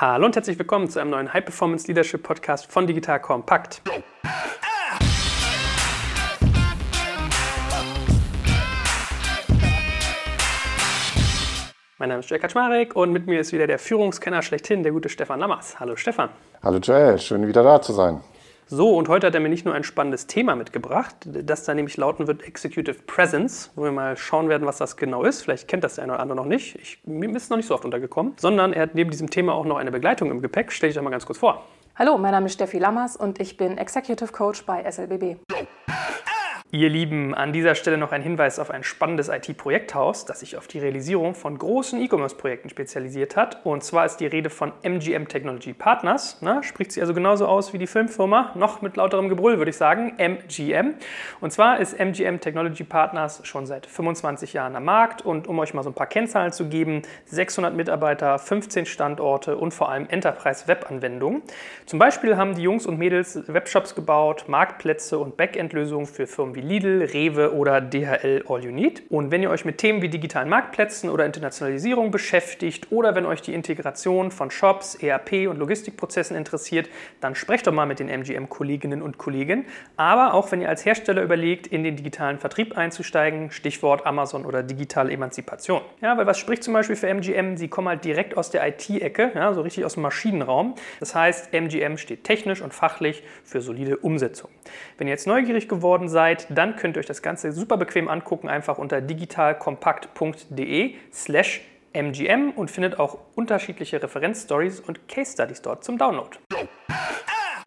Hallo und herzlich willkommen zu einem neuen High Performance Leadership Podcast von Digital Compact. Mein Name ist Joel Kaczmarek und mit mir ist wieder der Führungskenner schlechthin, der gute Stefan Lammers. Hallo Stefan. Hallo Joel, schön wieder da zu sein. So, und heute hat er mir nicht nur ein spannendes Thema mitgebracht, das da nämlich lauten wird Executive Presence, wo wir mal schauen werden, was das genau ist. Vielleicht kennt das der eine oder andere noch nicht. Ich, mir ist noch nicht so oft untergekommen. Sondern er hat neben diesem Thema auch noch eine Begleitung im Gepäck. Stell dich doch mal ganz kurz vor. Hallo, mein Name ist Steffi Lammers und ich bin Executive Coach bei SLBB. Ihr Lieben, an dieser Stelle noch ein Hinweis auf ein spannendes IT-Projekthaus, das sich auf die Realisierung von großen E-Commerce-Projekten spezialisiert hat. Und zwar ist die Rede von MGM Technology Partners. Na, spricht sie also genauso aus wie die Filmfirma, noch mit lauterem Gebrüll würde ich sagen, MGM. Und zwar ist MGM Technology Partners schon seit 25 Jahren am Markt. Und um euch mal so ein paar Kennzahlen zu geben, 600 Mitarbeiter, 15 Standorte und vor allem Enterprise-Web-Anwendungen. Zum Beispiel haben die Jungs und Mädels Webshops gebaut, Marktplätze und Backend-Lösungen für Firmen wie wie Lidl, Rewe oder DHL All You Need. Und wenn ihr euch mit Themen wie digitalen Marktplätzen oder Internationalisierung beschäftigt oder wenn euch die Integration von Shops, ERP und Logistikprozessen interessiert, dann sprecht doch mal mit den MGM-Kolleginnen und Kollegen. Aber auch wenn ihr als Hersteller überlegt, in den digitalen Vertrieb einzusteigen, Stichwort Amazon oder digitale Emanzipation. Ja, weil was spricht zum Beispiel für MGM? Sie kommen halt direkt aus der IT-Ecke, ja, so richtig aus dem Maschinenraum. Das heißt, MGM steht technisch und fachlich für solide Umsetzung. Wenn ihr jetzt neugierig geworden seid, dann könnt ihr euch das Ganze super bequem angucken, einfach unter digitalkompakt.de slash mgm und findet auch unterschiedliche Referenzstories und Case Studies dort zum Download.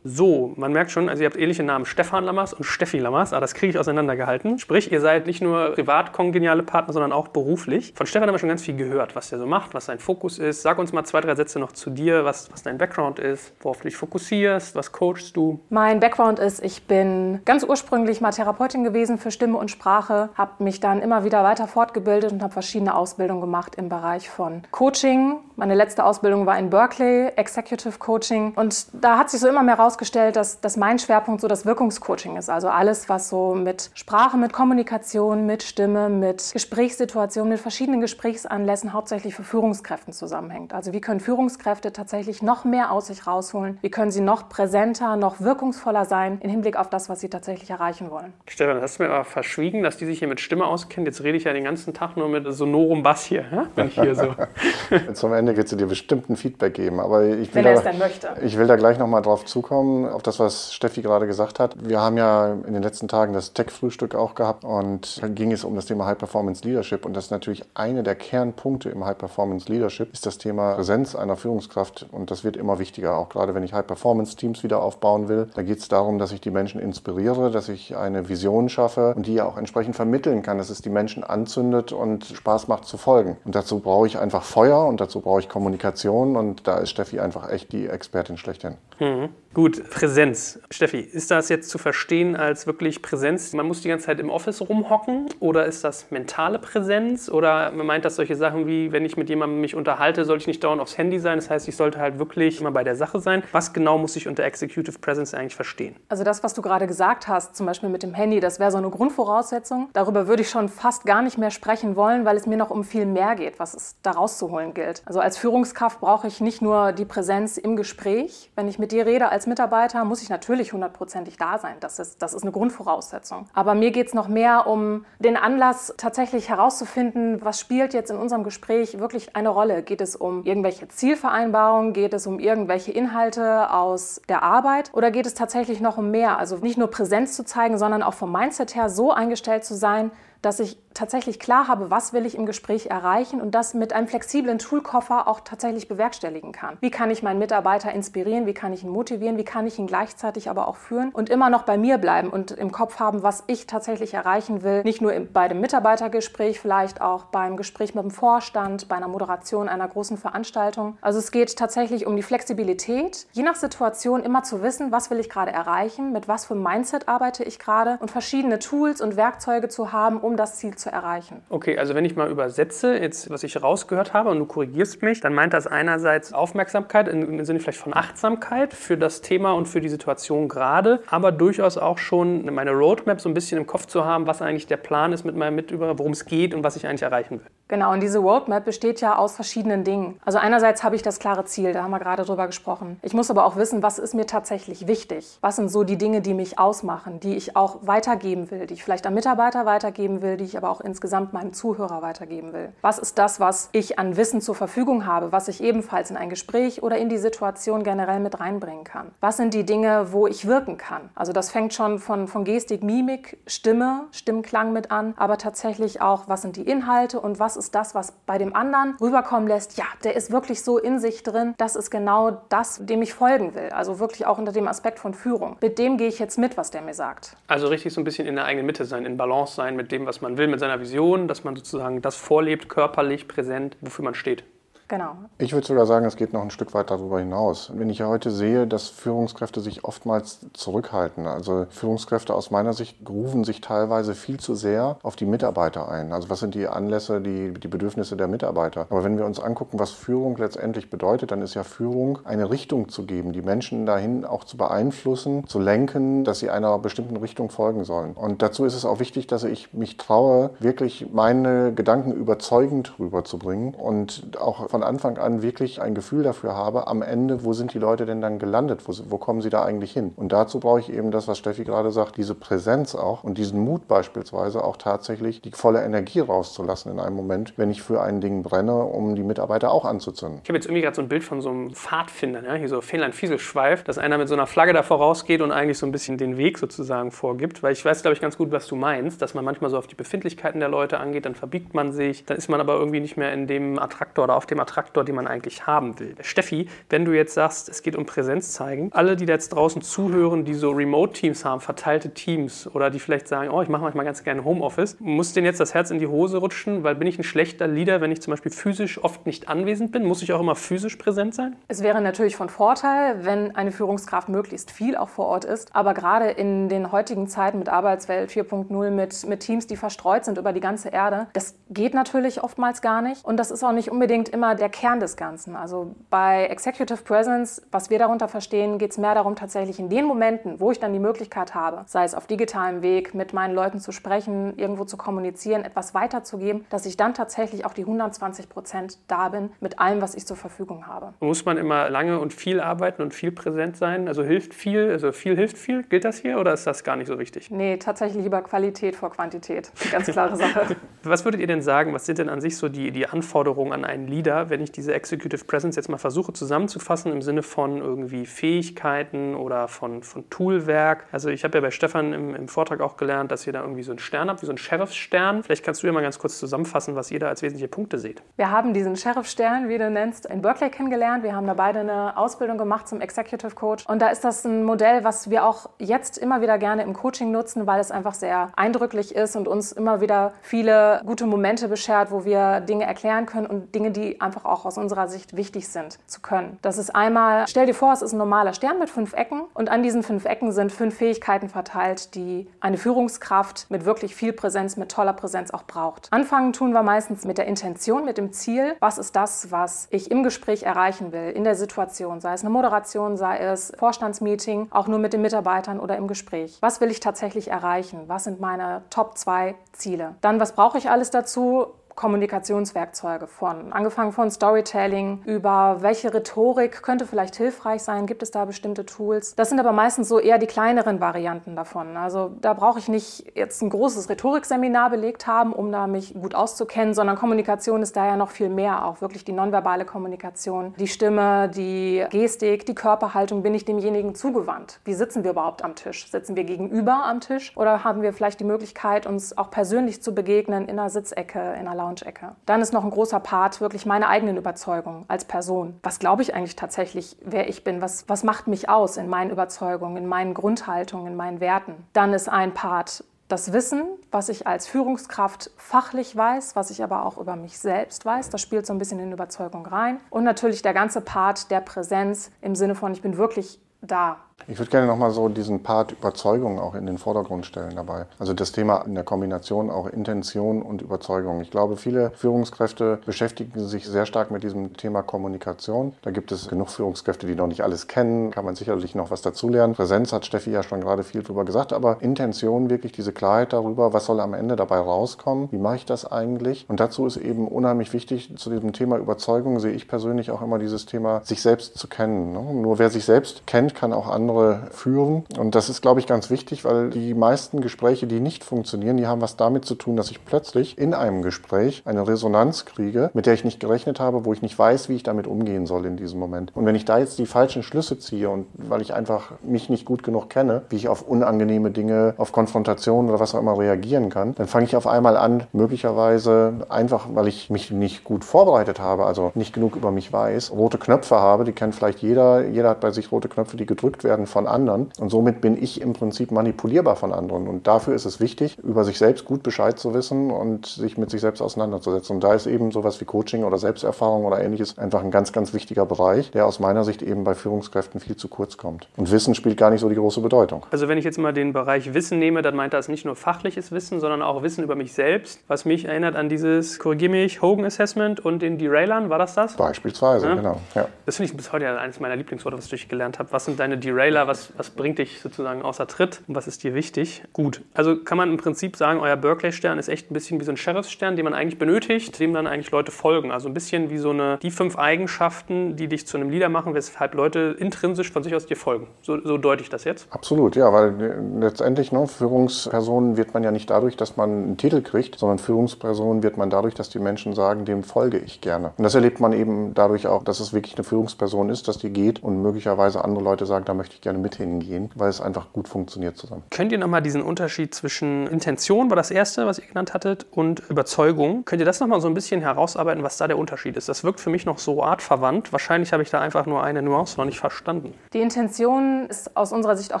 So, man merkt schon, also ihr habt ähnliche Namen, Stefan Lammers und Steffi Lammers, aber das kriege ich auseinandergehalten. Sprich, ihr seid nicht nur privat kongeniale Partner, sondern auch beruflich. Von Stefan haben wir schon ganz viel gehört, was er so macht, was sein Fokus ist. Sag uns mal zwei, drei Sätze noch zu dir, was, was dein Background ist, worauf du dich fokussierst, was coachst du? Mein Background ist, ich bin ganz ursprünglich mal Therapeutin gewesen für Stimme und Sprache, habe mich dann immer wieder weiter fortgebildet und habe verschiedene Ausbildungen gemacht im Bereich von Coaching. Meine letzte Ausbildung war in Berkeley, Executive Coaching. Und da hat sich so immer mehr raus herausgestellt, dass, dass mein Schwerpunkt so das Wirkungscoaching ist. Also alles, was so mit Sprache, mit Kommunikation, mit Stimme, mit Gesprächssituationen, mit verschiedenen Gesprächsanlässen hauptsächlich für Führungskräften zusammenhängt. Also wie können Führungskräfte tatsächlich noch mehr aus sich rausholen? Wie können sie noch präsenter, noch wirkungsvoller sein im Hinblick auf das, was sie tatsächlich erreichen wollen? Stefan, hast du mir aber verschwiegen, dass die sich hier mit Stimme auskennen. Jetzt rede ich ja den ganzen Tag nur mit sonorem Bass hier, wenn ich hier so. Zum Ende wird sie dir bestimmt ein Feedback geben. Aber ich will, wenn er es dann möchte. Ich will da gleich nochmal drauf zukommen zurückkommen auf das, was Steffi gerade gesagt hat. Wir haben ja in den letzten Tagen das Tech-Frühstück auch gehabt und da ging es um das Thema High-Performance Leadership und das ist natürlich eine der Kernpunkte im High-Performance Leadership, ist das Thema Präsenz einer Führungskraft und das wird immer wichtiger, auch gerade wenn ich High-Performance-Teams wieder aufbauen will. Da geht es darum, dass ich die Menschen inspiriere, dass ich eine Vision schaffe und die ja auch entsprechend vermitteln kann, dass es die Menschen anzündet und Spaß macht zu folgen. Und dazu brauche ich einfach Feuer und dazu brauche ich Kommunikation und da ist Steffi einfach echt die Expertin schlechthin. Mhm. Gut, Präsenz. Steffi, ist das jetzt zu verstehen als wirklich Präsenz? Man muss die ganze Zeit im Office rumhocken oder ist das mentale Präsenz? Oder man meint das solche Sachen wie, wenn ich mit jemandem mich unterhalte, soll ich nicht dauernd aufs Handy sein? Das heißt, ich sollte halt wirklich immer bei der Sache sein. Was genau muss ich unter Executive Presence eigentlich verstehen? Also das, was du gerade gesagt hast, zum Beispiel mit dem Handy, das wäre so eine Grundvoraussetzung. Darüber würde ich schon fast gar nicht mehr sprechen wollen, weil es mir noch um viel mehr geht, was es da rauszuholen gilt. Also als Führungskraft brauche ich nicht nur die Präsenz im Gespräch. Wenn ich mit dir rede als als Mitarbeiter muss ich natürlich hundertprozentig da sein. Das ist, das ist eine Grundvoraussetzung. Aber mir geht es noch mehr um den Anlass, tatsächlich herauszufinden, was spielt jetzt in unserem Gespräch wirklich eine Rolle. Geht es um irgendwelche Zielvereinbarungen? Geht es um irgendwelche Inhalte aus der Arbeit? Oder geht es tatsächlich noch um mehr? Also nicht nur Präsenz zu zeigen, sondern auch vom Mindset her so eingestellt zu sein, dass ich tatsächlich klar habe, was will ich im Gespräch erreichen und das mit einem flexiblen Toolkoffer auch tatsächlich bewerkstelligen kann. Wie kann ich meinen Mitarbeiter inspirieren, wie kann ich ihn motivieren, wie kann ich ihn gleichzeitig aber auch führen und immer noch bei mir bleiben und im Kopf haben, was ich tatsächlich erreichen will. Nicht nur bei dem Mitarbeitergespräch, vielleicht auch beim Gespräch mit dem Vorstand, bei einer Moderation einer großen Veranstaltung. Also es geht tatsächlich um die Flexibilität, je nach Situation immer zu wissen, was will ich gerade erreichen, mit was für Mindset arbeite ich gerade und verschiedene Tools und Werkzeuge zu haben, um das Ziel zu erreichen. Okay, also wenn ich mal übersetze, jetzt was ich rausgehört habe und du korrigierst mich, dann meint das einerseits Aufmerksamkeit im Sinne vielleicht von Achtsamkeit für das Thema und für die Situation gerade, aber durchaus auch schon meine Roadmap so ein bisschen im Kopf zu haben, was eigentlich der Plan ist mit meinem Mitüber, worum es geht und was ich eigentlich erreichen will. Genau, und diese Roadmap besteht ja aus verschiedenen Dingen. Also einerseits habe ich das klare Ziel, da haben wir gerade drüber gesprochen. Ich muss aber auch wissen, was ist mir tatsächlich wichtig? Was sind so die Dinge, die mich ausmachen, die ich auch weitergeben will, die ich vielleicht am Mitarbeiter weitergeben will, die ich aber auch insgesamt meinem Zuhörer weitergeben will? Was ist das, was ich an Wissen zur Verfügung habe, was ich ebenfalls in ein Gespräch oder in die Situation generell mit reinbringen kann? Was sind die Dinge, wo ich wirken kann? Also das fängt schon von, von Gestik, Mimik, Stimme, Stimmklang mit an, aber tatsächlich auch, was sind die Inhalte und was ist das, was bei dem anderen rüberkommen lässt, ja, der ist wirklich so in sich drin, das ist genau das, dem ich folgen will. Also wirklich auch unter dem Aspekt von Führung. Mit dem gehe ich jetzt mit, was der mir sagt. Also richtig so ein bisschen in der eigenen Mitte sein, in Balance sein mit dem, was man will, mit seiner Vision, dass man sozusagen das vorlebt, körperlich, präsent, wofür man steht. Genau. Ich würde sogar sagen, es geht noch ein Stück weit darüber hinaus. Wenn ich heute sehe, dass Führungskräfte sich oftmals zurückhalten, also Führungskräfte aus meiner Sicht rufen sich teilweise viel zu sehr auf die Mitarbeiter ein. Also was sind die Anlässe, die, die Bedürfnisse der Mitarbeiter? Aber wenn wir uns angucken, was Führung letztendlich bedeutet, dann ist ja Führung eine Richtung zu geben, die Menschen dahin auch zu beeinflussen, zu lenken, dass sie einer bestimmten Richtung folgen sollen. Und dazu ist es auch wichtig, dass ich mich traue, wirklich meine Gedanken überzeugend rüberzubringen und auch von Anfang an wirklich ein Gefühl dafür habe, am Ende, wo sind die Leute denn dann gelandet, wo, wo kommen sie da eigentlich hin? Und dazu brauche ich eben das, was Steffi gerade sagt, diese Präsenz auch und diesen Mut beispielsweise auch tatsächlich die volle Energie rauszulassen in einem Moment, wenn ich für ein Ding brenne, um die Mitarbeiter auch anzuzünden. Ich habe jetzt irgendwie gerade so ein Bild von so einem Pfadfinder, ne? hier so Fähnlein-Fieselschweif, dass einer mit so einer Flagge da vorausgeht und eigentlich so ein bisschen den Weg sozusagen vorgibt, weil ich weiß, glaube ich, ganz gut, was du meinst, dass man manchmal so auf die Befindlichkeiten der Leute angeht, dann verbiegt man sich, dann ist man aber irgendwie nicht mehr in dem Attraktor oder auf dem Attraktor, den man eigentlich haben will. Steffi, wenn du jetzt sagst, es geht um Präsenz zeigen, alle, die da jetzt draußen zuhören, die so Remote-Teams haben, verteilte Teams oder die vielleicht sagen, oh, ich mache manchmal ganz gerne Homeoffice, muss denen jetzt das Herz in die Hose rutschen, weil bin ich ein schlechter Leader, wenn ich zum Beispiel physisch oft nicht anwesend bin? Muss ich auch immer physisch präsent sein? Es wäre natürlich von Vorteil, wenn eine Führungskraft möglichst viel auch vor Ort ist, aber gerade in den heutigen Zeiten mit Arbeitswelt 4.0, mit, mit Teams, die verstreut sind über die ganze Erde, das geht natürlich oftmals gar nicht und das ist auch nicht unbedingt immer der Kern des Ganzen. Also bei Executive Presence, was wir darunter verstehen, geht es mehr darum, tatsächlich in den Momenten, wo ich dann die Möglichkeit habe, sei es auf digitalem Weg, mit meinen Leuten zu sprechen, irgendwo zu kommunizieren, etwas weiterzugeben, dass ich dann tatsächlich auch die 120 Prozent da bin mit allem, was ich zur Verfügung habe. Muss man immer lange und viel arbeiten und viel präsent sein? Also hilft viel, also viel hilft viel? Gilt das hier oder ist das gar nicht so wichtig? Nee, tatsächlich lieber Qualität vor Quantität. Ganz klare Sache. was würdet ihr denn sagen, was sind denn an sich so die, die Anforderungen an einen Leader, wenn ich diese Executive Presence jetzt mal versuche zusammenzufassen im Sinne von irgendwie Fähigkeiten oder von, von Toolwerk. Also ich habe ja bei Stefan im, im, Vortrag auch gelernt, dass ihr da irgendwie so einen Stern habt, wie so einen Sheriff-Stern. Vielleicht kannst du ja mal ganz kurz zusammenfassen, was ihr da als wesentliche Punkte seht. Wir haben diesen Sheriff-Stern, wie du nennst, in Berkeley kennengelernt. Wir haben da beide eine Ausbildung gemacht zum Executive Coach. Und da ist das ein Modell, was wir auch jetzt immer wieder gerne im Coaching nutzen, weil es einfach sehr eindrücklich ist und uns immer wieder viele gute Momente beschert, wo wir Dinge erklären können und Dinge, die einfach auch aus unserer Sicht wichtig sind, zu können. Das ist einmal, stell dir vor, es ist ein normaler Stern mit fünf Ecken und an diesen fünf Ecken sind fünf Fähigkeiten verteilt, die eine Führungskraft mit wirklich viel Präsenz, mit toller Präsenz auch braucht. Anfangen tun wir meistens mit der Intention, mit dem Ziel. Was ist das, was ich im Gespräch erreichen will, in der Situation, sei es eine Moderation, sei es Vorstandsmeeting, auch nur mit den Mitarbeitern oder im Gespräch. Was will ich tatsächlich erreichen? Was sind meine Top zwei Ziele? Dann, was brauche ich alles dazu? Kommunikationswerkzeuge von, angefangen von Storytelling über welche Rhetorik könnte vielleicht hilfreich sein, gibt es da bestimmte Tools. Das sind aber meistens so eher die kleineren Varianten davon. Also da brauche ich nicht jetzt ein großes Rhetorikseminar belegt haben, um da mich gut auszukennen, sondern Kommunikation ist da ja noch viel mehr, auch wirklich die nonverbale Kommunikation, die Stimme, die Gestik, die Körperhaltung, bin ich demjenigen zugewandt? Wie sitzen wir überhaupt am Tisch? Sitzen wir gegenüber am Tisch oder haben wir vielleicht die Möglichkeit, uns auch persönlich zu begegnen in einer Sitzecke, in einer Lounge-Ecke. Dann ist noch ein großer Part wirklich meine eigenen Überzeugungen als Person. Was glaube ich eigentlich tatsächlich, wer ich bin? Was, was macht mich aus in meinen Überzeugungen, in meinen Grundhaltungen, in meinen Werten? Dann ist ein Part das Wissen, was ich als Führungskraft fachlich weiß, was ich aber auch über mich selbst weiß, das spielt so ein bisschen in Überzeugung rein. Und natürlich der ganze Part der Präsenz im Sinne von, ich bin wirklich da. Ich würde gerne nochmal so diesen Part Überzeugung auch in den Vordergrund stellen dabei. Also das Thema in der Kombination auch Intention und Überzeugung. Ich glaube, viele Führungskräfte beschäftigen sich sehr stark mit diesem Thema Kommunikation. Da gibt es genug Führungskräfte, die noch nicht alles kennen. Kann man sicherlich noch was dazulernen. Präsenz hat Steffi ja schon gerade viel drüber gesagt, aber Intention wirklich diese Klarheit darüber, was soll am Ende dabei rauskommen? Wie mache ich das eigentlich? Und dazu ist eben unheimlich wichtig, zu diesem Thema Überzeugung sehe ich persönlich auch immer dieses Thema, sich selbst zu kennen. Ne? Nur wer sich selbst kennt, kann auch andere führen. Und das ist, glaube ich, ganz wichtig, weil die meisten Gespräche, die nicht funktionieren, die haben was damit zu tun, dass ich plötzlich in einem Gespräch eine Resonanz kriege, mit der ich nicht gerechnet habe, wo ich nicht weiß, wie ich damit umgehen soll in diesem Moment. Und wenn ich da jetzt die falschen Schlüsse ziehe und weil ich einfach mich nicht gut genug kenne, wie ich auf unangenehme Dinge, auf Konfrontationen oder was auch immer reagieren kann, dann fange ich auf einmal an, möglicherweise einfach, weil ich mich nicht gut vorbereitet habe, also nicht genug über mich weiß, rote Knöpfe habe, die kennt vielleicht jeder, jeder hat bei sich rote Knöpfe, die gedrückt werden von anderen und somit bin ich im Prinzip manipulierbar von anderen und dafür ist es wichtig, über sich selbst gut Bescheid zu wissen und sich mit sich selbst auseinanderzusetzen und da ist eben sowas wie Coaching oder Selbsterfahrung oder ähnliches einfach ein ganz, ganz wichtiger Bereich, der aus meiner Sicht eben bei Führungskräften viel zu kurz kommt und Wissen spielt gar nicht so die große Bedeutung. Also wenn ich jetzt mal den Bereich Wissen nehme, dann meint das nicht nur fachliches Wissen, sondern auch Wissen über mich selbst, was mich erinnert an dieses, korrigier mich, Hogan Assessment und den Derailern, war das das? Beispielsweise, ja? genau. Ja. Das finde ich bis heute eines meiner Lieblingsworte, was ich gelernt habe. Was sind deine Derailer? Was, was bringt dich sozusagen außer Tritt? Und was ist dir wichtig? Gut. Also kann man im Prinzip sagen, euer Berkeley-Stern ist echt ein bisschen wie so ein Sheriff-Stern, den man eigentlich benötigt, dem dann eigentlich Leute folgen. Also ein bisschen wie so eine, die fünf Eigenschaften, die dich zu einem Leader machen, weshalb Leute intrinsisch von sich aus dir folgen. So, so deute ich das jetzt? Absolut, ja, weil letztendlich, ne, Führungspersonen wird man ja nicht dadurch, dass man einen Titel kriegt, sondern Führungspersonen wird man dadurch, dass die Menschen sagen, dem folge ich gerne. Und das erlebt man eben dadurch auch, dass es wirklich eine Führungsperson ist, dass die geht und möglicherweise andere Leute sagen, da möchte ich gerne mit hingehen, weil es einfach gut funktioniert zusammen. Könnt ihr nochmal diesen Unterschied zwischen Intention, war das erste, was ihr genannt hattet, und Überzeugung, könnt ihr das nochmal so ein bisschen herausarbeiten, was da der Unterschied ist? Das wirkt für mich noch so artverwandt. Wahrscheinlich habe ich da einfach nur eine Nuance noch nicht verstanden. Die Intention ist aus unserer Sicht auch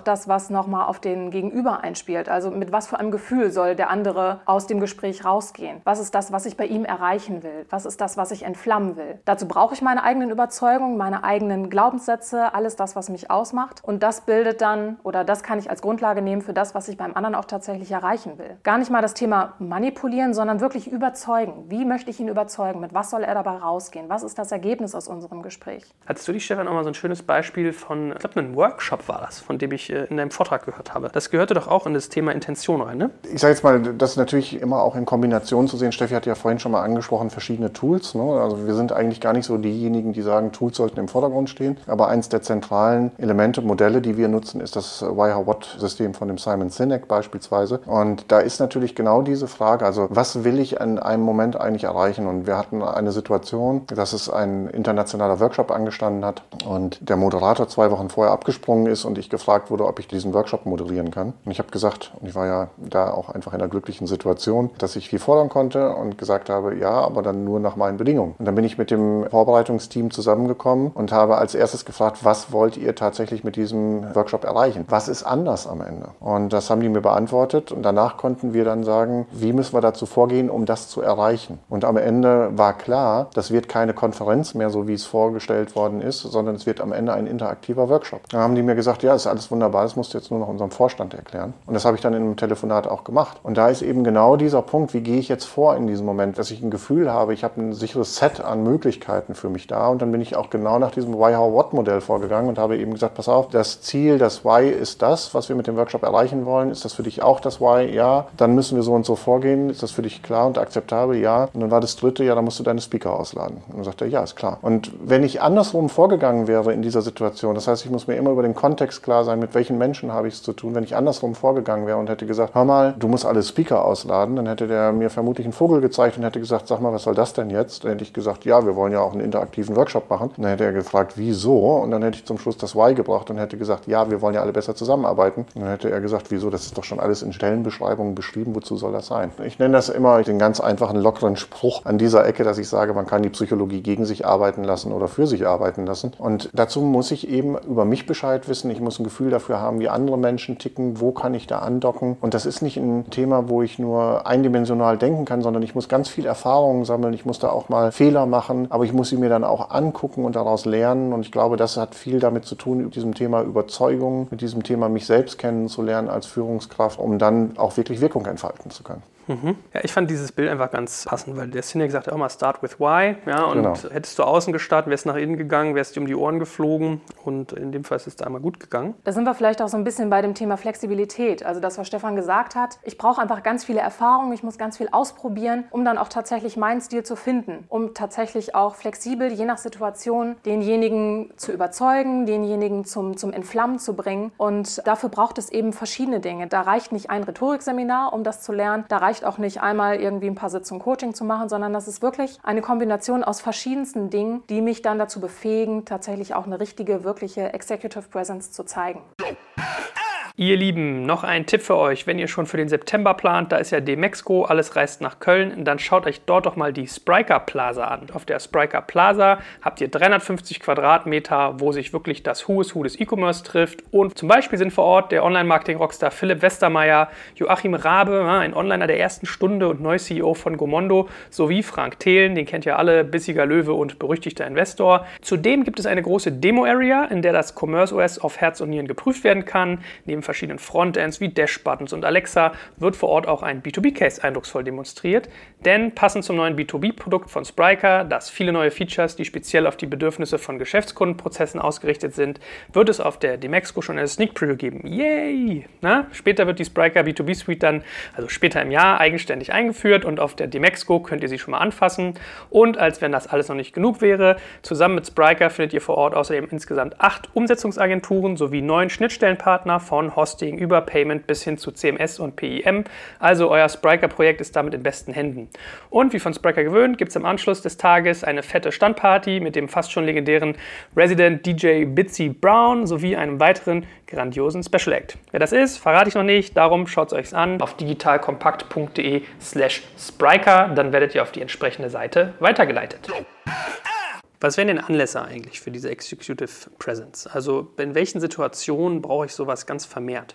das, was nochmal auf den Gegenüber einspielt. Also mit was für einem Gefühl soll der andere aus dem Gespräch rausgehen? Was ist das, was ich bei ihm erreichen will? Was ist das, was ich entflammen will? Dazu brauche ich meine eigenen Überzeugungen, meine eigenen Glaubenssätze, alles das, was mich ausmacht. Und das bildet dann, oder das kann ich als Grundlage nehmen für das, was ich beim anderen auch tatsächlich erreichen will. Gar nicht mal das Thema manipulieren, sondern wirklich überzeugen. Wie möchte ich ihn überzeugen? Mit was soll er dabei rausgehen? Was ist das Ergebnis aus unserem Gespräch? Hattest du dich, Stefan, auch mal so ein schönes Beispiel von, ich glaube, einem Workshop war das, von dem ich äh, in deinem Vortrag gehört habe. Das gehörte doch auch in das Thema Intention rein, ne? Ich sage jetzt mal, das ist natürlich immer auch in Kombination zu sehen. Steffi hat ja vorhin schon mal angesprochen, verschiedene Tools. Ne? Also wir sind eigentlich gar nicht so diejenigen, die sagen, Tools sollten im Vordergrund stehen. Aber eins der zentralen Elemente, Modelle, die wir nutzen, ist das Why-How-What-System von dem Simon Sinek beispielsweise. Und da ist natürlich genau diese Frage, also was will ich in einem Moment eigentlich erreichen? Und wir hatten eine Situation, dass es ein internationaler Workshop angestanden hat und der Moderator zwei Wochen vorher abgesprungen ist und ich gefragt wurde, ob ich diesen Workshop moderieren kann. Und ich habe gesagt, und ich war ja da auch einfach in einer glücklichen Situation, dass ich viel fordern konnte und gesagt habe, ja, aber dann nur nach meinen Bedingungen. Und dann bin ich mit dem Vorbereitungsteam zusammengekommen und habe als erstes gefragt, was wollt ihr tatsächlich mit diesem Workshop erreichen? Was ist anders am Ende? Und das haben die mir beantwortet und danach konnten wir dann sagen, wie müssen wir dazu vorgehen, um das zu erreichen? Und am Ende war klar, das wird keine Konferenz mehr, so wie es vorgestellt worden ist, sondern es wird am Ende ein interaktiver Workshop. Da haben die mir gesagt, ja, ist alles wunderbar, das musst du jetzt nur noch unserem Vorstand erklären. Und das habe ich dann in einem Telefonat auch gemacht. Und da ist eben genau dieser Punkt, wie gehe ich jetzt vor in diesem Moment, dass ich ein Gefühl habe, ich habe ein sicheres Set an Möglichkeiten für mich da. Und dann bin ich auch genau nach diesem Why, How, What Modell vorgegangen und habe eben gesagt, pass auf, das Ziel, das Why ist das, was wir mit dem Workshop erreichen wollen. Ist das für dich auch das Why? Ja. Dann müssen wir so und so vorgehen. Ist das für dich klar und akzeptabel? Ja. Und dann war das dritte, ja, dann musst du deine Speaker ausladen. Und dann sagt er, ja, ist klar. Und wenn ich andersrum vorgegangen wäre in dieser Situation, das heißt, ich muss mir immer über den Kontext klar sein, mit welchen Menschen habe ich es zu tun. Wenn ich andersrum vorgegangen wäre und hätte gesagt, hör mal, du musst alle Speaker ausladen, dann hätte der mir vermutlich einen Vogel gezeigt und hätte gesagt, sag mal, was soll das denn jetzt? Dann hätte ich gesagt, ja, wir wollen ja auch einen interaktiven Workshop machen. Und dann hätte er gefragt, wieso? Und dann hätte ich zum Schluss das Why gebracht und hätte gesagt, ja, wir wollen ja alle besser zusammenarbeiten. Und dann hätte er gesagt, wieso? Das ist doch schon alles in Stellenbeschreibungen beschrieben. Wozu soll das sein? Ich nenne das immer den ganz einfachen, lockeren Spruch an dieser Ecke, dass ich sage, man kann die Psychologie gegen sich arbeiten lassen oder für sich arbeiten lassen. Und dazu muss ich eben über mich Bescheid wissen. Ich muss ein Gefühl dafür haben, wie andere Menschen ticken. Wo kann ich da andocken? Und das ist nicht ein Thema, wo ich nur eindimensional denken kann, sondern ich muss ganz viel Erfahrungen sammeln. Ich muss da auch mal Fehler machen, aber ich muss sie mir dann auch angucken und daraus lernen. Und ich glaube, das hat viel damit zu tun, über diesem Thema Thema Überzeugung, mit diesem Thema mich selbst kennenzulernen als Führungskraft, um dann auch wirklich Wirkung entfalten zu können. Mhm. Ja, ich fand dieses Bild einfach ganz passend, weil der gesagt hat auch mal Start with Why. Ja, und genau. hättest du außen gestartet, wärst nach innen gegangen, wärst dir um die Ohren geflogen und in dem Fall ist es da einmal gut gegangen. Da sind wir vielleicht auch so ein bisschen bei dem Thema Flexibilität. Also das, was Stefan gesagt hat, ich brauche einfach ganz viele Erfahrungen, ich muss ganz viel ausprobieren, um dann auch tatsächlich meinen Stil zu finden, um tatsächlich auch flexibel, je nach Situation, denjenigen zu überzeugen, denjenigen zum, zum Entflammen zu bringen. Und dafür braucht es eben verschiedene Dinge. Da reicht nicht ein Rhetorikseminar, um das zu lernen. Da reicht reicht auch nicht einmal irgendwie ein paar Sitzungen Coaching zu machen, sondern das ist wirklich eine Kombination aus verschiedensten Dingen, die mich dann dazu befähigen, tatsächlich auch eine richtige, wirkliche Executive Presence zu zeigen. Ihr Lieben, noch ein Tipp für euch, wenn ihr schon für den September plant, da ist ja Demexco, alles reist nach Köln, dann schaut euch dort doch mal die Spriker Plaza an. Auf der Spriker Plaza habt ihr 350 Quadratmeter, wo sich wirklich das Who is Who des E-Commerce trifft und zum Beispiel sind vor Ort der Online-Marketing-Rockstar Philipp Westermeier, Joachim Rabe, ein Onliner der ersten Stunde und neuer CEO von Gomondo, sowie Frank Thelen, den kennt ihr alle, bissiger Löwe und berüchtigter Investor. Zudem gibt es eine große Demo-Area, in der das Commerce OS auf Herz und Nieren geprüft werden kann. Neben neben verschiedenen Frontends wie Dash-Buttons und Alexa wird vor Ort auch ein B2B-Case eindrucksvoll demonstriert. Denn passend zum neuen B2B-Produkt von Spryker, das viele neue Features, die speziell auf die Bedürfnisse von Geschäftskundenprozessen ausgerichtet sind, wird es auf der Demexco schon eine Sneak Preview geben. Yay! Na? Später wird die Spryker B2B Suite dann, also später im Jahr, eigenständig eingeführt und auf der Demexco könnt ihr sie schon mal anfassen. Und als wenn das alles noch nicht genug wäre, zusammen mit Spryker findet ihr vor Ort außerdem insgesamt acht Umsetzungsagenturen sowie neun Schnittstellenpartner von Hosting über Payment bis hin zu CMS und PIM. Also euer Spriker-Projekt ist damit in besten Händen. Und wie von Spriker gewöhnt, gibt es am Anschluss des Tages eine fette Standparty mit dem fast schon legendären Resident DJ Bitsy Brown sowie einem weiteren grandiosen Special Act. Wer das ist, verrate ich noch nicht, darum schaut es euch an auf digitalkompakt.de slash Spriker, dann werdet ihr auf die entsprechende Seite weitergeleitet. Was wären denn Anlässe eigentlich für diese Executive Presence? Also in welchen Situationen brauche ich sowas ganz vermehrt?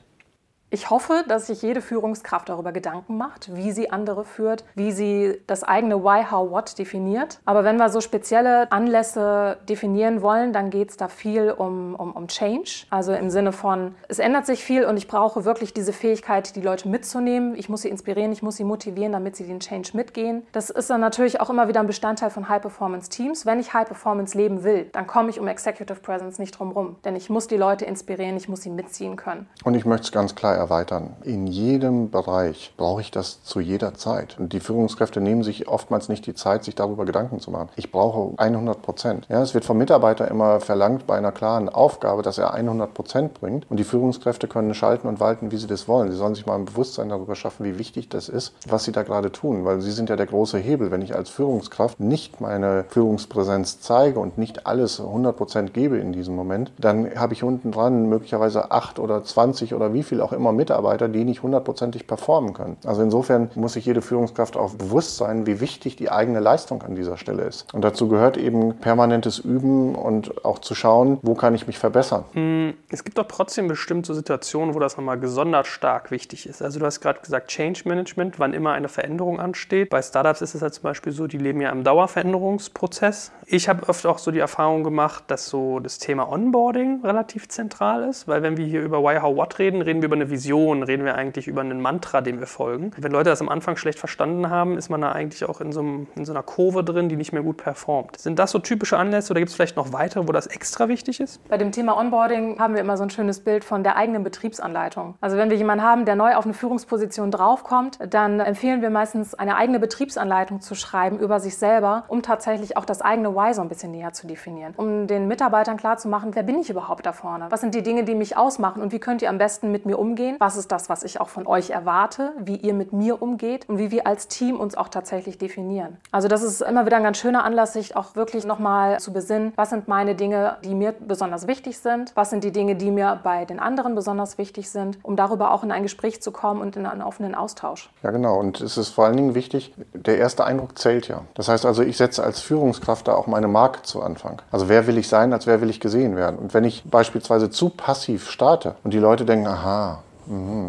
Ich hoffe, dass sich jede Führungskraft darüber Gedanken macht, wie sie andere führt, wie sie das eigene Why, How, What definiert. Aber wenn wir so spezielle Anlässe definieren wollen, dann geht es da viel um, um, um Change. Also im Sinne von, es ändert sich viel und ich brauche wirklich diese Fähigkeit, die Leute mitzunehmen. Ich muss sie inspirieren, ich muss sie motivieren, damit sie den Change mitgehen. Das ist dann natürlich auch immer wieder ein Bestandteil von High-Performance-Teams. Wenn ich High-Performance leben will, dann komme ich um Executive Presence nicht drum rum. Denn ich muss die Leute inspirieren, ich muss sie mitziehen können. Und ich möchte es ganz klar erweitern. In jedem Bereich brauche ich das zu jeder Zeit. Und die Führungskräfte nehmen sich oftmals nicht die Zeit, sich darüber Gedanken zu machen. Ich brauche 100 Prozent. Ja, es wird vom Mitarbeiter immer verlangt bei einer klaren Aufgabe, dass er 100 Prozent bringt. Und die Führungskräfte können schalten und walten, wie sie das wollen. Sie sollen sich mal ein Bewusstsein darüber schaffen, wie wichtig das ist, was sie da gerade tun. Weil sie sind ja der große Hebel. Wenn ich als Führungskraft nicht meine Führungspräsenz zeige und nicht alles 100 Prozent gebe in diesem Moment, dann habe ich unten dran möglicherweise 8 oder 20 oder wie viel auch immer Mitarbeiter, die nicht hundertprozentig performen können. Also insofern muss sich jede Führungskraft auch bewusst sein, wie wichtig die eigene Leistung an dieser Stelle ist. Und dazu gehört eben permanentes Üben und auch zu schauen, wo kann ich mich verbessern. Hm, es gibt doch trotzdem bestimmte Situationen, wo das nochmal gesondert stark wichtig ist. Also du hast gerade gesagt, Change Management, wann immer eine Veränderung ansteht. Bei Startups ist es ja zum Beispiel so, die leben ja im Dauerveränderungsprozess. Ich habe oft auch so die Erfahrung gemacht, dass so das Thema Onboarding relativ zentral ist, weil wenn wir hier über Why, How, What reden, reden wir über eine Vision, reden wir eigentlich über einen Mantra, dem wir folgen. Wenn Leute das am Anfang schlecht verstanden haben, ist man da eigentlich auch in so, einem, in so einer Kurve drin, die nicht mehr gut performt. Sind das so typische Anlässe oder gibt es vielleicht noch weitere, wo das extra wichtig ist? Bei dem Thema Onboarding haben wir immer so ein schönes Bild von der eigenen Betriebsanleitung. Also wenn wir jemanden haben, der neu auf eine Führungsposition draufkommt, dann empfehlen wir meistens eine eigene Betriebsanleitung zu schreiben über sich selber, um tatsächlich auch das eigene Why so ein bisschen näher zu definieren. Um den Mitarbeitern klarzumachen, wer bin ich überhaupt da vorne? Was sind die Dinge, die mich ausmachen und wie könnt ihr am besten mit mir umgehen? Was ist das, was ich auch von euch erwarte? Wie ihr mit mir umgeht und wie wir als Team uns auch tatsächlich definieren. Also das ist immer wieder ein ganz schöner Anlass, sich auch wirklich nochmal zu besinnen, was sind meine Dinge, die mir besonders wichtig sind? Was sind die Dinge, die mir bei den anderen besonders wichtig sind, um darüber auch in ein Gespräch zu kommen und in einen offenen Austausch? Ja, genau. Und es ist vor allen Dingen wichtig, der erste Eindruck zählt ja. Das heißt also, ich setze als Führungskraft da auch meine Marke zu Anfang. Also wer will ich sein, als wer will ich gesehen werden? Und wenn ich beispielsweise zu passiv starte und die Leute denken, aha,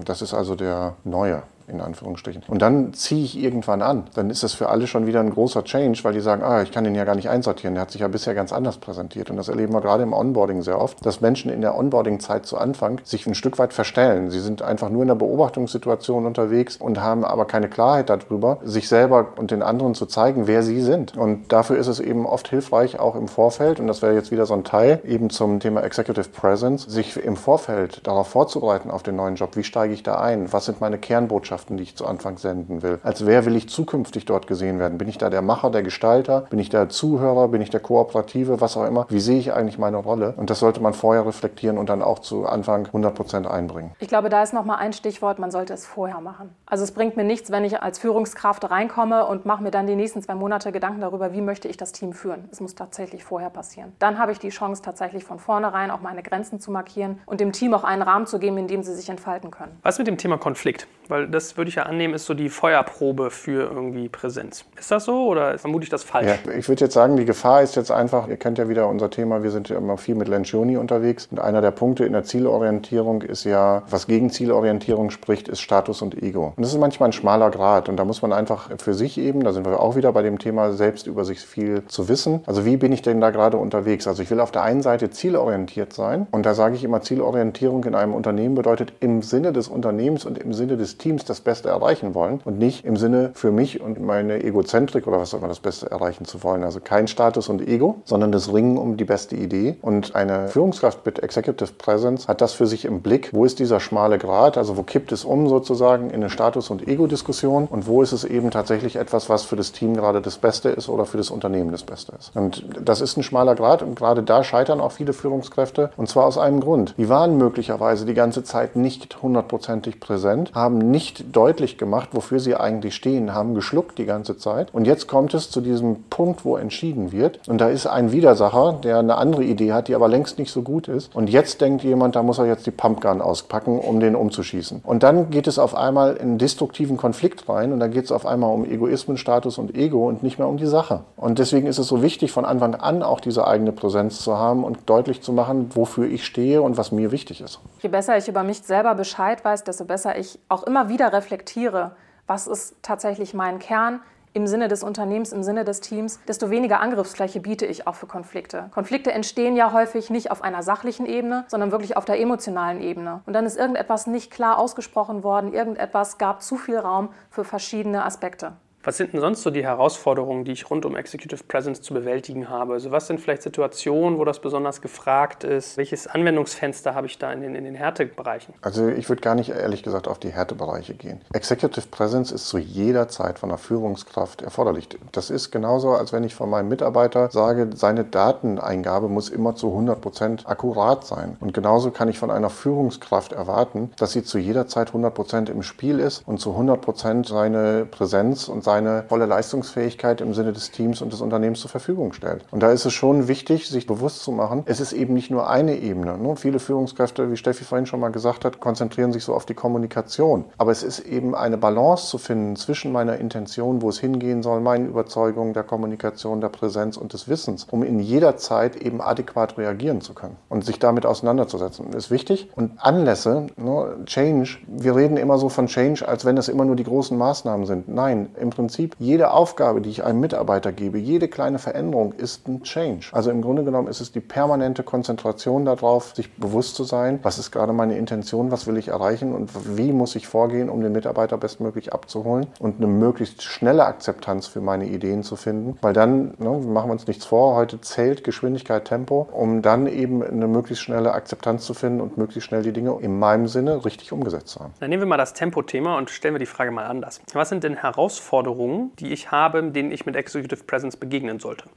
das ist also der Neue, in Anführungsstrichen. Und dann ziehe ich irgendwann an. Dann ist das für alle schon wieder ein großer Change, weil die sagen, ah, ich kann den ja gar nicht einsortieren. Der hat sich ja bisher ganz anders präsentiert. Und das erleben wir gerade im Onboarding sehr oft, dass Menschen in der Onboarding-Zeit zu Anfang sich ein Stück weit verstellen. Sie sind einfach nur in der Beobachtungssituation unterwegs und haben aber keine Klarheit darüber, sich selber und den anderen zu zeigen, wer sie sind. Und dafür ist es eben oft hilfreich, auch im Vorfeld, und das wäre jetzt wieder so ein Teil eben zum Thema Executive Presence, sich im Vorfeld darauf vorzubereiten auf den neuen Job. Wie steige ich da ein? Was sind meine Kernbotschaften, die ich zu Anfang senden will? Als wer will ich zukünftig dort gesehen werden? Bin ich da der Macher, der Gestalter? Bin ich der Zuhörer? Bin ich der Kooperative? Was auch immer. Wie sehe ich eigentlich meine Rolle? Und das sollte man vorher reflektieren und dann auch zu Anfang 100 Prozent einbringen. Ich glaube, da ist nochmal ein Stichwort, man sollte es vorher machen. Also es bringt mir nichts, wenn ich als Führungskraft reinkomme und mache mir dann die nächsten zwei Monate Gedanken darüber, wie möchte ich das Team führen. Es muss tatsächlich vorher passieren. Dann habe ich die Chance, tatsächlich von vornherein auch meine Grenzen zu markieren und dem Team auch einen Rahmen zu geben, in dem sie sich entfalten können. Was mit dem Thema Konflikt? Weil das würde ich ja annehmen, ist so die Feuerprobe für irgendwie Präsenz. Ist das so oder vermute ich das falsch? Ja, ich würde jetzt sagen, die Gefahr ist jetzt einfach, ihr kennt ja wieder unser Thema, wir sind ja immer viel mit Lencioni unterwegs und einer der Punkte in der Zielorientierung ist ja, was gegen Zielorientierung spricht, ist Status und Ego. Und das ist manchmal ein schmaler Grad und da muss man einfach für sich eben, da sind wir auch wieder bei dem Thema, selbst über sich viel zu wissen. Also wie bin ich denn da gerade unterwegs? Also ich will auf der einen Seite zielorientiert sein und da sage ich immer, Zielorientierung in einem Unternehmen bedeutet im Sinne des Unternehmens und im Sinne des Teams das Beste erreichen wollen und nicht im Sinne für mich und meine Egozentrik oder was auch immer das Beste erreichen zu wollen. Also kein Status und Ego, sondern das Ringen um die beste Idee. Und eine Führungskraft mit Executive Presence hat das für sich im Blick, wo ist dieser schmale Grad, also wo kippt es um sozusagen in eine Status- und Ego-Diskussion und wo ist es eben tatsächlich etwas, was für das Team gerade das Beste ist oder für das Unternehmen das Beste ist. Und das ist ein schmaler Grad und gerade da scheitern auch viele Führungskräfte und zwar aus einem Grund. Die waren möglicherweise die ganze Zeit nicht hundertprozentig präsent, haben nicht deutlich gemacht, wofür sie eigentlich stehen, haben geschluckt die ganze Zeit. Und jetzt kommt es zu diesem Punkt, wo entschieden wird. Und da ist ein Widersacher, der eine andere Idee hat, die aber längst nicht so gut ist. Und jetzt denkt jemand, da muss er jetzt die Pumpgun auspacken, um den umzuschießen. Und dann geht es auf einmal in einen destruktiven Konflikt rein und dann geht es auf einmal um Egoismen, Status und Ego und nicht mehr um die Sache. Und deswegen ist es so wichtig, von Anfang an auch diese eigene Präsenz zu haben und deutlich zu machen, wofür ich stehe und was mir wichtig ist. Je besser ich über mich selber Bescheid weiß, desto besser ich auch immer wieder reflektiere, was ist tatsächlich mein Kern im Sinne des Unternehmens, im Sinne des Teams, desto weniger Angriffsfläche biete ich auch für Konflikte. Konflikte entstehen ja häufig nicht auf einer sachlichen Ebene, sondern wirklich auf der emotionalen Ebene. Und dann ist irgendetwas nicht klar ausgesprochen worden, irgendetwas gab zu viel Raum für verschiedene Aspekte. Was sind denn sonst so die Herausforderungen, die ich rund um Executive Presence zu bewältigen habe? Also was sind vielleicht Situationen, wo das besonders gefragt ist? Welches Anwendungsfenster habe ich da in den, in den Härtebereichen? Also ich würde gar nicht ehrlich gesagt auf die Härtebereiche gehen. Executive Presence ist zu jeder Zeit von der Führungskraft erforderlich. Das ist genauso, als wenn ich von meinem Mitarbeiter sage, seine Dateneingabe muss immer zu 100 Prozent akkurat sein. Und genauso kann ich von einer Führungskraft erwarten, dass sie zu jeder Zeit 100 Prozent im Spiel ist und zu 100 Prozent seine Präsenz und seine volle Leistungsfähigkeit im Sinne des Teams und des Unternehmens zur Verfügung stellt. Und da ist es schon wichtig, sich bewusst zu machen, es ist eben nicht nur eine Ebene. Ne? Viele Führungskräfte, wie Steffi vorhin schon mal gesagt hat, konzentrieren sich so auf die Kommunikation. Aber es ist eben eine Balance zu finden zwischen meiner Intention, wo es hingehen soll, meinen Überzeugungen der Kommunikation, der Präsenz und des Wissens, um in jeder Zeit eben adäquat reagieren zu können und sich damit auseinanderzusetzen. Das ist wichtig. Und Anlässe, ne, Change, wir reden immer so von Change, als wenn es immer nur die großen Maßnahmen sind. Nein, im Prinzip jede Aufgabe, die ich einem Mitarbeiter gebe, jede kleine Veränderung ist ein Change. Also im Grunde genommen ist es die permanente Konzentration darauf, sich bewusst zu sein, was ist gerade meine Intention, was will ich erreichen und wie muss ich vorgehen, um den Mitarbeiter bestmöglich abzuholen und eine möglichst schnelle Akzeptanz für meine Ideen zu finden. Weil dann, ne, machen wir uns nichts vor, heute zählt Geschwindigkeit, Tempo, um dann eben eine möglichst schnelle Akzeptanz zu finden und möglichst schnell die Dinge in meinem Sinne richtig umgesetzt zu haben. Dann nehmen wir mal das Tempo-Thema und stellen wir die Frage mal anders. Was sind denn Herausforderungen, Herausforderungen, die ich habe, denen ich mit Executive Presence begegnen sollte?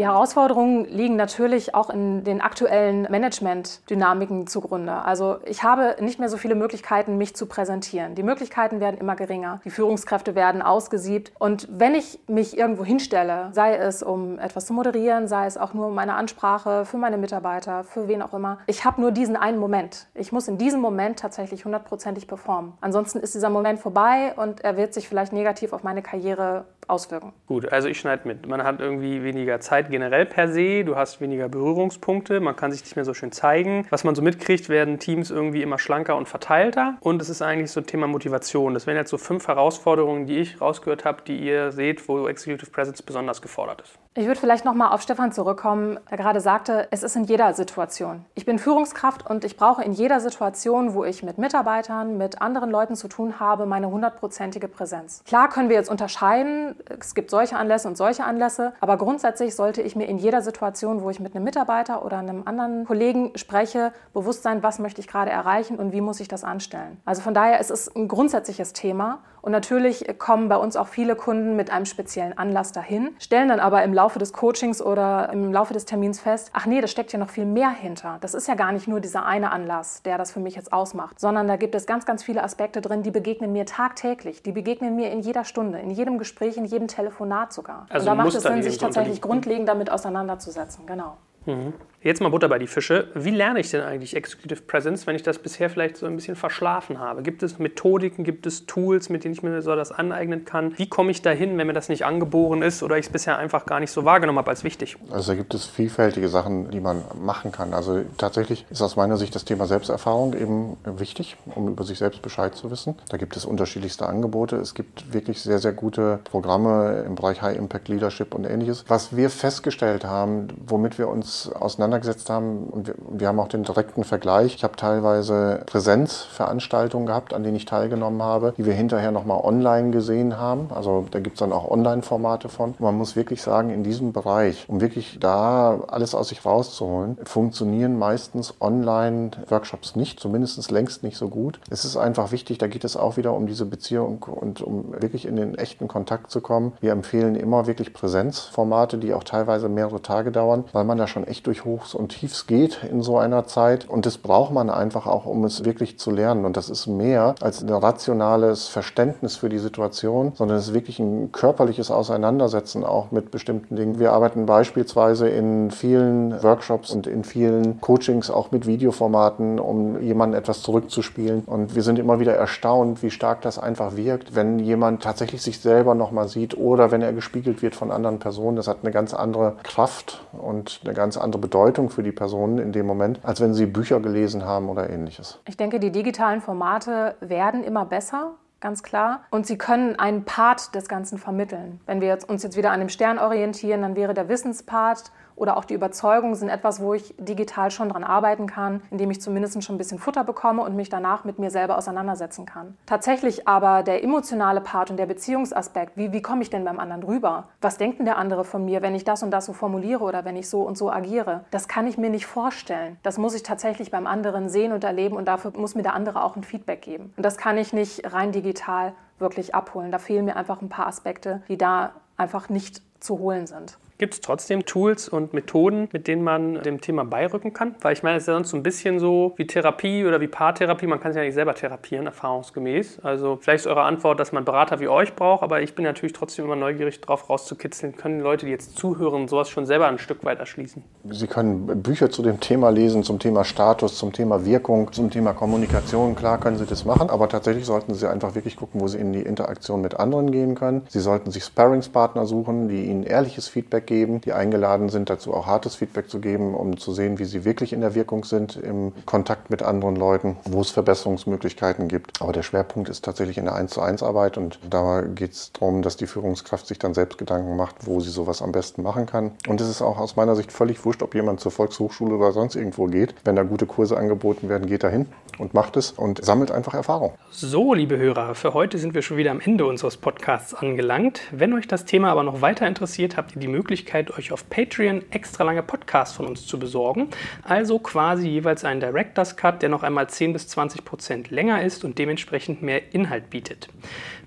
Die Herausforderungen liegen natürlich auch in den aktuellen Management-Dynamiken zugrunde. Also ich habe nicht mehr so viele Möglichkeiten, mich zu präsentieren. Die Möglichkeiten werden immer geringer. Die Führungskräfte werden ausgesiebt. Und wenn ich mich irgendwo hinstelle, sei es um etwas zu moderieren, sei es auch nur um meine Ansprache für meine Mitarbeiter, für wen auch immer, ich habe nur diesen einen Moment. Ich muss in diesem Moment tatsächlich hundertprozentig performen. Ansonsten ist dieser Moment vorbei und er wird sich vielleicht negativ auf meine Karriere auswirken. Gut, also ich schneide mit. Man hat irgendwie weniger Zeit generell per se. Du hast weniger Berührungspunkte, man kann sich nicht mehr so schön zeigen. Was man so mitkriegt, werden Teams irgendwie immer schlanker und verteilter. Und es ist eigentlich so ein Thema Motivation. Das wären jetzt so fünf Herausforderungen, die ich rausgehört habe, die ihr seht, wo Executive Presence besonders gefordert ist. Ich würde vielleicht nochmal auf Stefan zurückkommen, der gerade sagte, es ist in jeder Situation. Ich bin Führungskraft und ich brauche in jeder Situation, wo ich mit Mitarbeitern, mit anderen Leuten zu tun habe, meine hundertprozentige Präsenz. Klar können wir jetzt unterscheiden, es gibt solche Anlässe und solche Anlässe, aber grundsätzlich sollte ich mir in jeder Situation, wo ich mit einem Mitarbeiter oder einem anderen Kollegen spreche, bewusst sein, was möchte ich gerade erreichen und wie muss ich das anstellen. Also von daher ist es ein grundsätzliches Thema und natürlich kommen bei uns auch viele Kunden mit einem speziellen Anlass dahin, stellen dann aber im Laufe des Coachings oder im Laufe des Termins fest, ach nee, da steckt ja noch viel mehr hinter. Das ist ja gar nicht nur dieser eine Anlass, der das für mich jetzt ausmacht, sondern da gibt es ganz, ganz viele Aspekte drin, die begegnen mir tagtäglich, die begegnen mir in jeder Stunde, in jedem Gespräch, in jedem Telefonat sogar. Also und da macht es Sinn, sich tatsächlich grundlegend damit auseinanderzusetzen. Genau. Mhm. Jetzt mal Butter bei die Fische. Wie lerne ich denn eigentlich Executive Presence, wenn ich das bisher vielleicht so ein bisschen verschlafen habe? Gibt es Methodiken, gibt es Tools, mit denen ich mir so das aneignen kann? Wie komme ich dahin, wenn mir das nicht angeboren ist oder ich es bisher einfach gar nicht so wahrgenommen habe als wichtig? Also da gibt es vielfältige Sachen, die man machen kann. Also tatsächlich ist aus meiner Sicht das Thema Selbsterfahrung eben wichtig, um über sich selbst Bescheid zu wissen. Da gibt es unterschiedlichste Angebote. Es gibt wirklich sehr, sehr gute Programme im Bereich High Impact Leadership und ähnliches. Was wir festgestellt haben, womit wir uns auseinandergesetzt haben, und wir, wir haben auch den direkten Vergleich. Ich habe teilweise Präsenzveranstaltungen gehabt, an denen ich teilgenommen habe, die wir hinterher nochmal online gesehen haben. Also da gibt es dann auch Online-Formate von. Man muss wirklich sagen, in diesem Bereich, um wirklich da alles aus sich rauszuholen, funktionieren meistens Online-Workshops nicht, zumindest längst nicht so gut. Es ist einfach wichtig, da geht es auch wieder um diese Beziehung und um wirklich in den echten Kontakt zu kommen. Wir empfehlen immer wirklich Präsenzformate, die auch teilweise mehrere Tage dauern, weil man da schon echt durch Hochs und Tiefs geht in so einer Zeit. Und das braucht man einfach auch, um es wirklich zu lernen. Und das ist mehr als ein rationales Verständnis für die Situation, sondern es ist wirklich ein körperliches Auseinandersetzen auch mit bestimmten Dingen. Wir arbeiten beispielsweise in vielen Workshops und in vielen Coachings auch mit Videoformaten, um jemanden etwas zurückzuspielen. Und wir sind immer wieder erstaunt, wie stark das einfach wirkt, wenn jemand tatsächlich sich selber nochmal sieht oder wenn er gespiegelt wird von anderen Personen. Das hat eine ganz andere Kraft und eine ganz andere Bedeutung für die Personen in dem Moment, als wenn sie Bücher gelesen haben oder ähnliches. Ich denke, die digitalen Formate werden immer besser ganz klar. Und sie können einen Part des Ganzen vermitteln. Wenn wir uns jetzt wieder an dem Stern orientieren, dann wäre der Wissenspart oder auch die Überzeugung sind etwas, wo ich digital schon dran arbeiten kann, indem ich zumindest schon ein bisschen Futter bekomme und mich danach mit mir selber auseinandersetzen kann. Tatsächlich aber der emotionale Part und der Beziehungsaspekt, wie, wie komme ich denn beim anderen rüber? Was denkt denn der andere von mir, wenn ich das und das so formuliere oder wenn ich so und so agiere? Das kann ich mir nicht vorstellen. Das muss ich tatsächlich beim anderen sehen und erleben und dafür muss mir der andere auch ein Feedback geben. Und das kann ich nicht rein digital wirklich abholen. Da fehlen mir einfach ein paar Aspekte, die da einfach nicht zu holen sind. Gibt es trotzdem Tools und Methoden, mit denen man dem Thema beirücken kann? Weil ich meine, es ist ja sonst so ein bisschen so wie Therapie oder wie Paartherapie. Man kann es ja nicht selber therapieren, erfahrungsgemäß. Also vielleicht ist eure Antwort, dass man Berater wie euch braucht, aber ich bin natürlich trotzdem immer neugierig darauf rauszukitzeln. Können Leute, die jetzt zuhören, sowas schon selber ein Stück weit erschließen? Sie können Bücher zu dem Thema lesen, zum Thema Status, zum Thema Wirkung, zum Thema Kommunikation. Klar können Sie das machen, aber tatsächlich sollten Sie einfach wirklich gucken, wo Sie in die Interaktion mit anderen gehen können. Sie sollten sich Sparringspartner suchen, die Ihnen ehrliches Feedback geben, die eingeladen sind, dazu auch hartes Feedback zu geben, um zu sehen, wie sie wirklich in der Wirkung sind im Kontakt mit anderen Leuten, wo es Verbesserungsmöglichkeiten gibt. Aber der Schwerpunkt ist tatsächlich in der 1 zu 1 Arbeit und da geht es darum, dass die Führungskraft sich dann selbst Gedanken macht, wo sie sowas am besten machen kann. Und es ist auch aus meiner Sicht völlig wurscht, ob jemand zur Volkshochschule oder sonst irgendwo geht. Wenn da gute Kurse angeboten werden, geht er hin und macht es und sammelt einfach Erfahrung. So, liebe Hörer, für heute sind wir schon wieder am Ende unseres Podcasts angelangt. Wenn euch das Thema aber noch weiter interessiert, habt ihr die Möglichkeit, euch auf Patreon extra lange Podcasts von uns zu besorgen. Also quasi jeweils einen Director's Cut, der noch einmal 10 bis 20 Prozent länger ist und dementsprechend mehr Inhalt bietet.